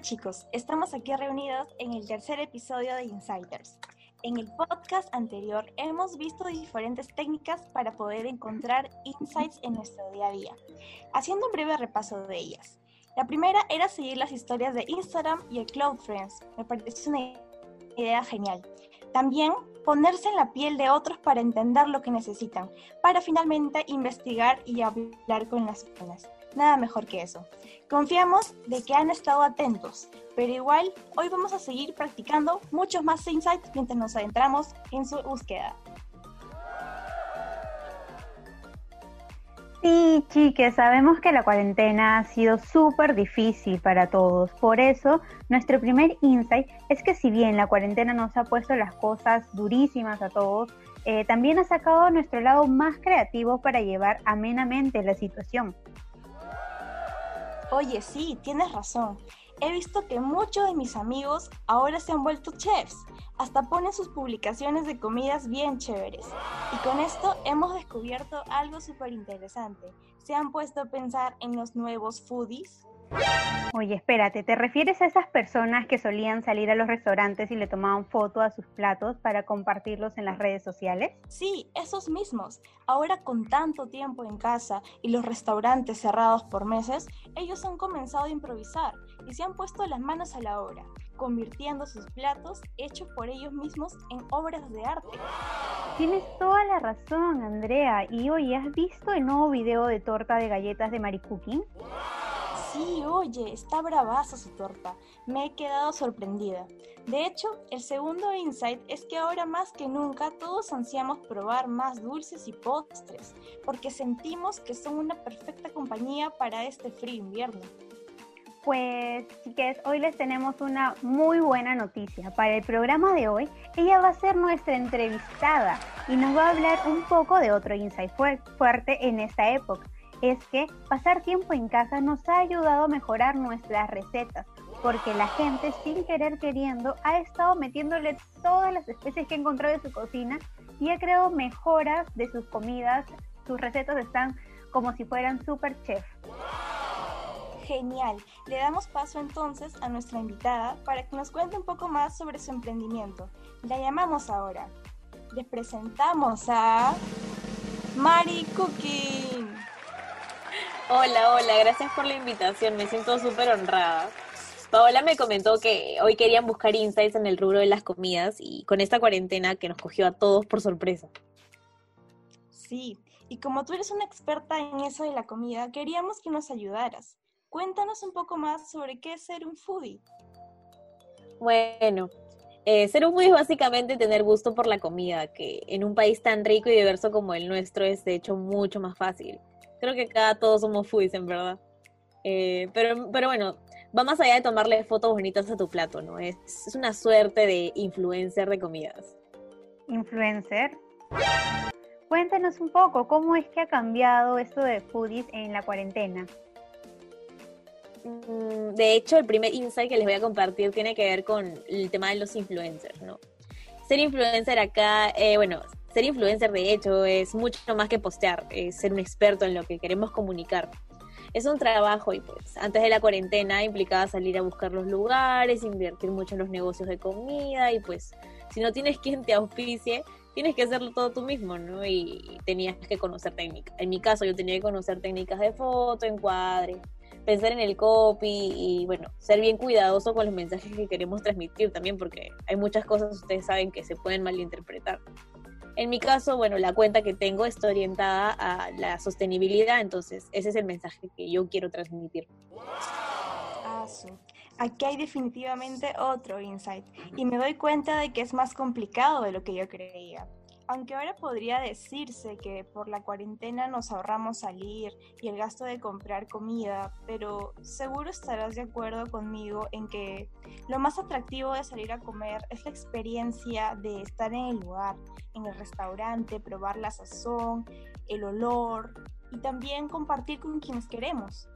Chicos, estamos aquí reunidos en el tercer episodio de Insiders. En el podcast anterior hemos visto diferentes técnicas para poder encontrar insights en nuestro día a día, haciendo un breve repaso de ellas. La primera era seguir las historias de Instagram y el Cloud Friends. Me parece una idea genial. También ponerse en la piel de otros para entender lo que necesitan, para finalmente investigar y hablar con las personas. Nada mejor que eso. Confiamos de que han estado atentos, pero igual hoy vamos a seguir practicando muchos más insights mientras nos adentramos en su búsqueda. Sí, chiques, sabemos que la cuarentena ha sido súper difícil para todos. Por eso, nuestro primer insight es que si bien la cuarentena nos ha puesto las cosas durísimas a todos, eh, también ha sacado nuestro lado más creativo para llevar amenamente la situación. Oye, sí, tienes razón. He visto que muchos de mis amigos ahora se han vuelto chefs. Hasta ponen sus publicaciones de comidas bien chéveres. Y con esto hemos descubierto algo súper interesante. ¿Se han puesto a pensar en los nuevos foodies? Oye, espérate, ¿te refieres a esas personas que solían salir a los restaurantes y le tomaban foto a sus platos para compartirlos en las redes sociales? Sí, esos mismos. Ahora con tanto tiempo en casa y los restaurantes cerrados por meses, ellos han comenzado a improvisar y se han puesto las manos a la obra, convirtiendo sus platos hechos por ellos mismos en obras de arte. Tienes toda la razón, Andrea. Y hoy, ¿has visto el nuevo video de torta de galletas de Mary Cooking? Sí, oye, está bravaza su torta. Me he quedado sorprendida. De hecho, el segundo insight es que ahora más que nunca todos ansiamos probar más dulces y postres, porque sentimos que son una perfecta compañía para este frío invierno. Pues, chiques, hoy les tenemos una muy buena noticia. Para el programa de hoy, ella va a ser nuestra entrevistada y nos va a hablar un poco de otro insight fuerte en esta época es que pasar tiempo en casa nos ha ayudado a mejorar nuestras recetas, porque la gente sin querer queriendo ha estado metiéndole todas las especies que ha encontrado en su cocina y ha creado mejoras de sus comidas. Sus recetas están como si fueran super chef. Genial. Le damos paso entonces a nuestra invitada para que nos cuente un poco más sobre su emprendimiento. La llamamos ahora. Les presentamos a Mari Cooking. Hola, hola, gracias por la invitación, me siento súper honrada. Paola me comentó que hoy querían buscar insights en el rubro de las comidas y con esta cuarentena que nos cogió a todos por sorpresa. Sí, y como tú eres una experta en eso de la comida, queríamos que nos ayudaras. Cuéntanos un poco más sobre qué es ser un foodie. Bueno, eh, ser un foodie es básicamente tener gusto por la comida, que en un país tan rico y diverso como el nuestro es de hecho mucho más fácil. Creo que acá todos somos foodies, en verdad. Eh, pero, pero bueno, va más allá de tomarle fotos bonitas a tu plato, ¿no? Es, es una suerte de influencer de comidas. ¿Influencer? Cuéntanos un poco, ¿cómo es que ha cambiado esto de foodies en la cuarentena? Mm, de hecho, el primer insight que les voy a compartir tiene que ver con el tema de los influencers, ¿no? Ser influencer acá, eh, bueno, ser influencer de hecho es mucho más que postear, es ser un experto en lo que queremos comunicar. Es un trabajo y pues antes de la cuarentena implicaba salir a buscar los lugares, invertir mucho en los negocios de comida y pues si no tienes quien te auspicie, tienes que hacerlo todo tú mismo, ¿no? Y tenías que conocer técnicas. En mi caso yo tenía que conocer técnicas de foto, encuadre, pensar en el copy y bueno, ser bien cuidadoso con los mensajes que queremos transmitir también porque hay muchas cosas ustedes saben que se pueden malinterpretar. En mi caso, bueno, la cuenta que tengo está orientada a la sostenibilidad, entonces ese es el mensaje que yo quiero transmitir. Aquí hay definitivamente otro insight y me doy cuenta de que es más complicado de lo que yo creía aunque ahora podría decirse que por la cuarentena nos ahorramos salir y el gasto de comprar comida, pero seguro estarás de acuerdo conmigo en que lo más atractivo de salir a comer es la experiencia de estar en el lugar, en el restaurante, probar la sazón, el olor y también compartir con quienes queremos.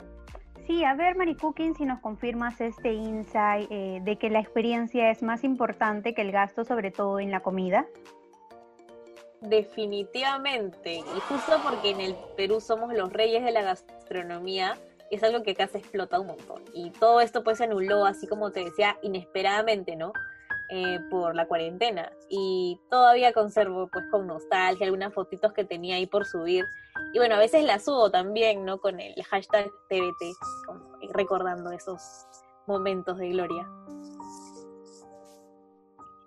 Sí, a ver, Mari Cooking, si nos confirmas este insight eh, de que la experiencia es más importante que el gasto, sobre todo en la comida. Definitivamente, y justo porque en el Perú somos los reyes de la gastronomía, es algo que acá se explota un montón. Y todo esto pues se anuló, así como te decía, inesperadamente, ¿no? Eh, por la cuarentena. Y todavía conservo pues con nostalgia algunas fotitos que tenía ahí por subir. Y bueno, a veces las subo también, ¿no? Con el hashtag TBT, recordando esos momentos de gloria.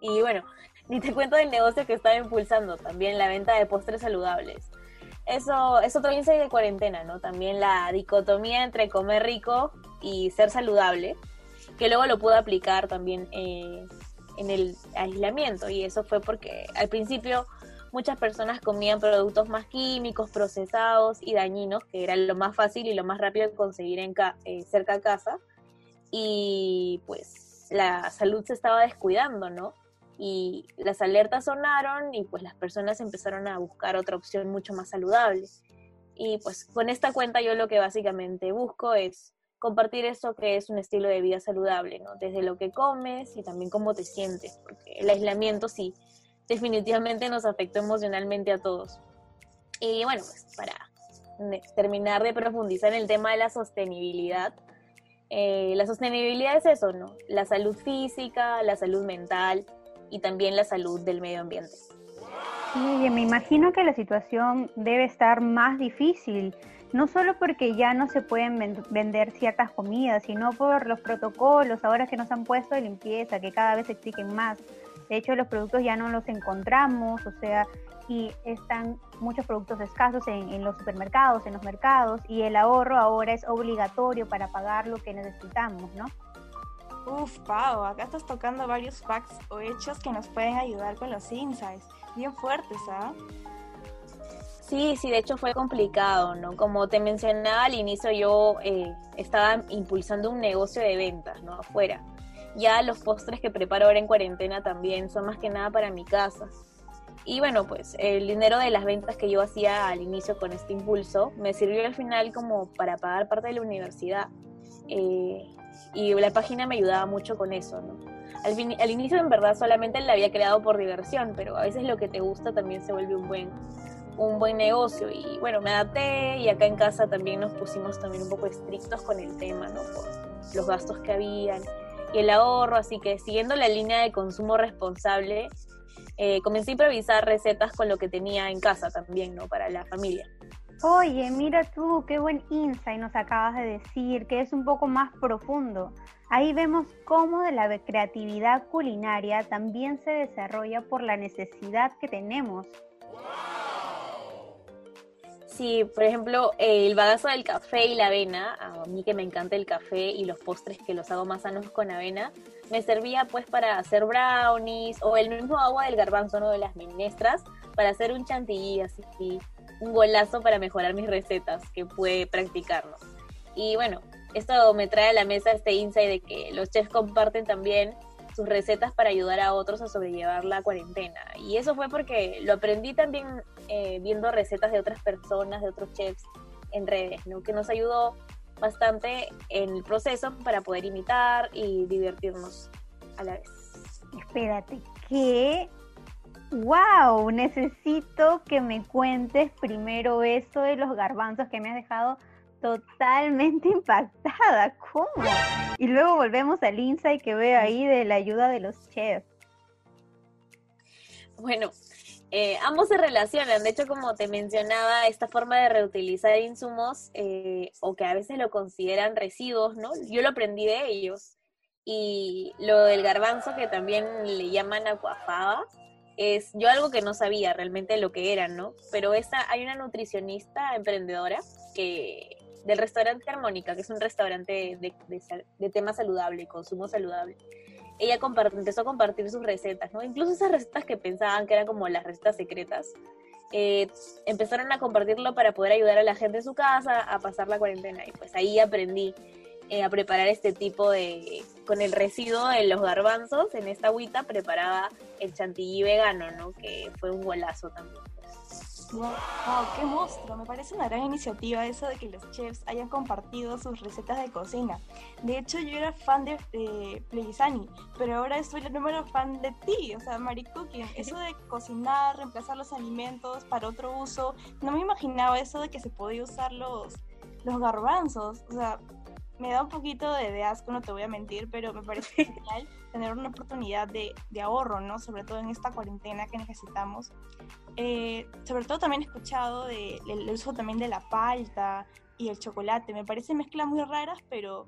Y bueno, ni te cuento del negocio que estaba impulsando, también la venta de postres saludables. Eso es otro insight de cuarentena, ¿no? También la dicotomía entre comer rico y ser saludable, que luego lo pude aplicar también eh, en el aislamiento. Y eso fue porque al principio muchas personas comían productos más químicos, procesados y dañinos, que era lo más fácil y lo más rápido de conseguir eh, cerca de casa. Y pues la salud se estaba descuidando, ¿no? Y las alertas sonaron y pues las personas empezaron a buscar otra opción mucho más saludable. Y pues con esta cuenta yo lo que básicamente busco es compartir eso que es un estilo de vida saludable, ¿no? Desde lo que comes y también cómo te sientes, porque el aislamiento sí, definitivamente nos afectó emocionalmente a todos. Y bueno, pues para terminar de profundizar en el tema de la sostenibilidad, eh, la sostenibilidad es eso, ¿no? La salud física, la salud mental, y también la salud del medio ambiente. Sí, me imagino que la situación debe estar más difícil, no solo porque ya no se pueden vender ciertas comidas, sino por los protocolos ahora que nos han puesto de limpieza, que cada vez exigen más. De hecho, los productos ya no los encontramos, o sea, y están muchos productos escasos en, los supermercados, en los mercados, y el ahorro ahora es obligatorio para pagar lo que necesitamos, ¿no? Uf, Pau, acá estás tocando varios facts o hechos que nos pueden ayudar con los insights. Bien fuertes, ¿ah? Sí, sí, de hecho fue complicado, ¿no? Como te mencionaba al inicio, yo eh, estaba impulsando un negocio de ventas, ¿no? Afuera. Ya los postres que preparo ahora en cuarentena también son más que nada para mi casa. Y bueno, pues el dinero de las ventas que yo hacía al inicio con este impulso me sirvió al final como para pagar parte de la universidad. Eh, y la página me ayudaba mucho con eso, ¿no? Al, al inicio en verdad solamente la había creado por diversión, pero a veces lo que te gusta también se vuelve un buen, un buen negocio y bueno, me adapté y acá en casa también nos pusimos también un poco estrictos con el tema, ¿no? Por los gastos que habían y el ahorro, así que siguiendo la línea de consumo responsable, eh, comencé a improvisar recetas con lo que tenía en casa también, ¿no? Para la familia. Oye, mira tú, qué buen insight nos acabas de decir, que es un poco más profundo. Ahí vemos cómo de la creatividad culinaria también se desarrolla por la necesidad que tenemos. Sí, por ejemplo, el bagazo del café y la avena, a mí que me encanta el café y los postres que los hago más sanos con avena, me servía pues para hacer brownies o el mismo agua del garbanzo, ¿no? De las menestras, para hacer un chantilly así un golazo para mejorar mis recetas que pude practicarlo. Y bueno, esto me trae a la mesa este insight de que los chefs comparten también sus recetas para ayudar a otros a sobrellevar la cuarentena. Y eso fue porque lo aprendí también eh, viendo recetas de otras personas, de otros chefs en redes, que nos ayudó bastante en el proceso para poder imitar y divertirnos a la vez. Espérate, ¿qué wow, necesito que me cuentes primero eso de los garbanzos que me has dejado totalmente impactada. ¿Cómo? Y luego volvemos al insight que veo ahí de la ayuda de los chefs. Bueno, eh, ambos se relacionan. De hecho, como te mencionaba, esta forma de reutilizar insumos eh, o que a veces lo consideran residuos, ¿no? Yo lo aprendí de ellos. Y lo del garbanzo, que también le llaman acuafaba, es yo algo que no sabía realmente lo que era, ¿no? Pero esa, hay una nutricionista emprendedora que del restaurante Armónica, que es un restaurante de, de, tema saludable, consumo saludable. Ella empezó a compartir sus recetas, ¿no? Incluso esas recetas que pensaban que eran como las recetas secretas, eh, empezaron a compartirlo para poder ayudar a la gente en su casa a pasar la cuarentena. Y pues ahí aprendí eh, a preparar este tipo de, con el residuo de los garbanzos, en esta agüita preparaba el chantilly vegano, ¿no? Que fue un golazo también. Wow, qué monstruo. Me parece una gran iniciativa eso de que los chefs hayan compartido sus recetas de cocina. De hecho, yo era fan de, de pero ahora soy el número fan de ti, o sea, Mari Cooking. Eso de cocinar, reemplazar los alimentos para otro uso, no me imaginaba eso de que se podía usar los los garbanzos, o sea, me da un poquito de, asco, no te voy a mentir, pero me parece genial tener una oportunidad de, ahorro, ¿no? Sobre todo en esta cuarentena que necesitamos. Eh, sobre todo también he escuchado del uso también de la palta y el chocolate. Me parece mezclas muy raras, pero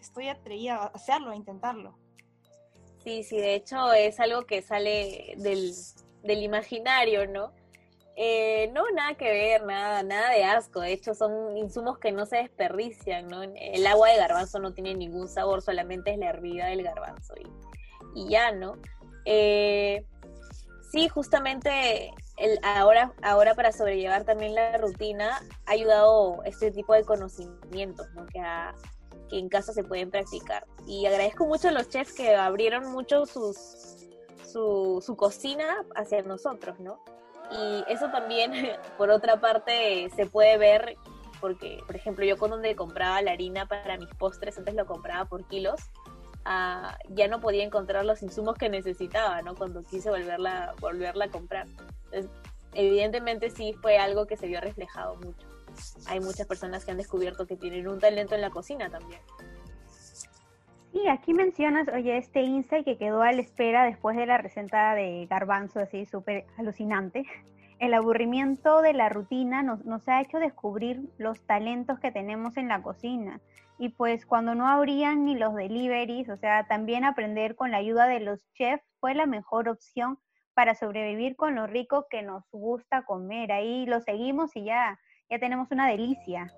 estoy atrevida a hacerlo, a intentarlo. Sí, sí, de hecho es algo que sale del, del imaginario, ¿no? Eh, no, nada que ver, nada, nada de asco. De hecho, son insumos que no se desperdician, ¿no? El agua de garbanzo no tiene ningún sabor, solamente es la hervida del garbanzo y, ya, ¿no? Eh, sí, justamente el, ahora, ahora para sobrellevar también la rutina ha ayudado este tipo de conocimientos, ¿no? Que, que en casa se pueden practicar. Y agradezco mucho a los chefs que abrieron mucho sus, su, su cocina hacia nosotros, ¿no? Y eso también, por otra parte, se puede ver porque, por ejemplo, yo con donde compraba la harina para mis postres, antes lo compraba por kilos, ah, ya no podía encontrar los insumos que necesitaba, ¿no? Cuando quise volverla, volverla a comprar. Entonces, evidentemente sí fue algo que se vio reflejado mucho. Hay muchas personas que han descubierto que tienen un talento en la cocina también. Y aquí mencionas, oye, este insight que quedó a la espera después de la receta de garbanzo, así súper alucinante. El aburrimiento de la rutina nos, nos ha hecho descubrir los talentos que tenemos en la cocina. Y pues cuando no habrían ni los deliveries, o sea, también aprender con la ayuda de los chefs fue la mejor opción para sobrevivir con lo rico que nos gusta comer. Ahí lo seguimos y ya, ya tenemos una delicia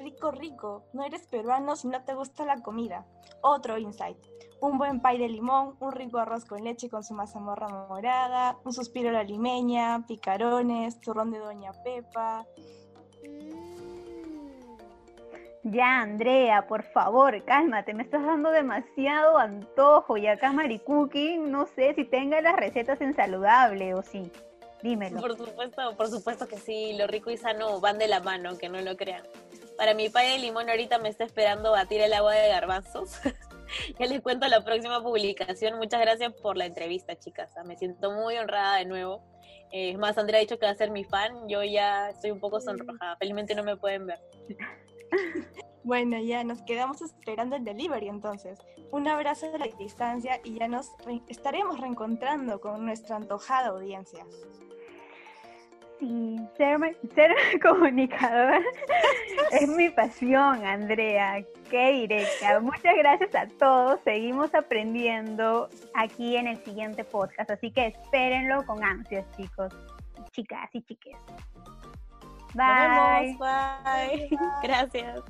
rico, rico. No eres peruano si no te gusta la comida. Otro insight. Un buen pay de limón, un rico arroz con leche con su mazamorra morada, un suspiro a la limeña, picarones, turrón de Doña Pepa. Ya, Andrea, por favor, cálmate, me estás dando demasiado antojo y acá Maricuki, no sé si tenga las recetas en saludable o sí. Dímelo. Por supuesto, por supuesto que sí, lo rico y sano van de la mano, que no lo crean. Para mi pay de limón ahorita me está esperando batir el agua de garbanzos. ya les cuento la próxima publicación. Muchas gracias por la entrevista, chicas. Me siento muy honrada de nuevo. es más, Andrea ha dicho que va a ser mi fan. Yo ya estoy un poco sonrojada. Felizmente no me pueden ver. Bueno, ya nos quedamos esperando el delivery entonces. Un abrazo de la distancia y ya nos estaremos reencontrando con nuestra antojada audiencia. Sí, ser, ser comunicador es mi pasión, Andrea. Qué directa. Muchas gracias a todos. Seguimos aprendiendo aquí en el siguiente podcast, así que espérenlo con ansias, chicos, chicas y chiques. Bye. Bye. Gracias.